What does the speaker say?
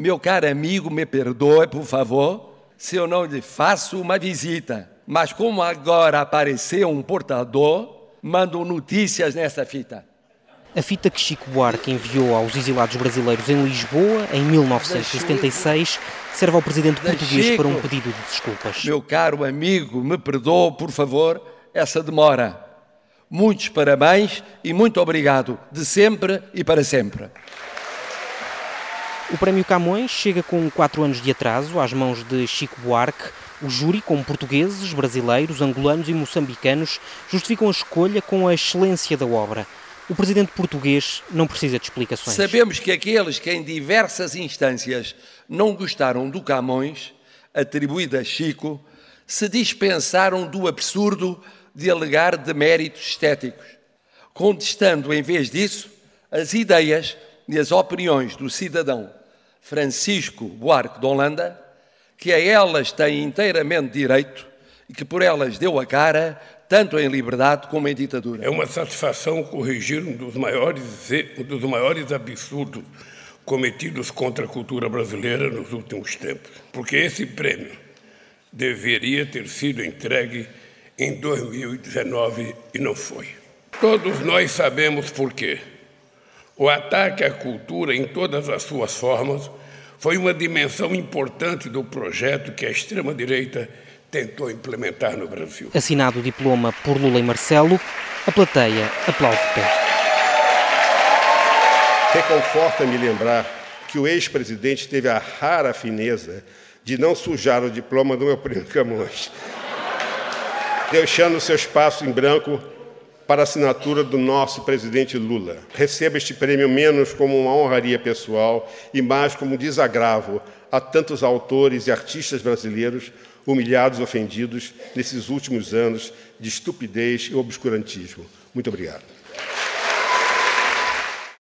Meu caro amigo, me perdoe, por favor, se eu não lhe faço uma visita. Mas como agora apareceu um portador, mando notícias nessa fita. A fita que Chico Buarque enviou aos exilados brasileiros em Lisboa em 1976 serve ao presidente português para um pedido de desculpas. Meu caro amigo, me perdoe, por favor, essa demora. Muitos parabéns e muito obrigado, de sempre e para sempre. O Prémio Camões chega com quatro anos de atraso às mãos de Chico Buarque. O júri, com portugueses, brasileiros, angolanos e moçambicanos, justificam a escolha com a excelência da obra. O presidente português não precisa de explicações. Sabemos que aqueles que em diversas instâncias não gostaram do Camões, atribuído a Chico, se dispensaram do absurdo de alegar deméritos estéticos, contestando, em vez disso, as ideias e as opiniões do cidadão Francisco Buarque de Holanda, que a elas tem inteiramente direito e que por elas deu a cara, tanto em liberdade como em ditadura. É uma satisfação corrigir um dos maiores, um dos maiores absurdos cometidos contra a cultura brasileira nos últimos tempos, porque esse prêmio deveria ter sido entregue em 2019 e não foi. Todos nós sabemos por quê. O ataque à cultura em todas as suas formas foi uma dimensão importante do projeto que a extrema-direita tentou implementar no Brasil. Assinado o diploma por Lula e Marcelo, a plateia aplaude de pé. Reconforta-me lembrar que o ex-presidente teve a rara fineza de não sujar o diploma do meu primo Camões, deixando seu espaço em branco para a assinatura do nosso presidente Lula. Receba este prêmio menos como uma honraria pessoal e mais como um desagravo a tantos autores e artistas brasileiros humilhados ofendidos nesses últimos anos de estupidez e obscurantismo. Muito obrigado.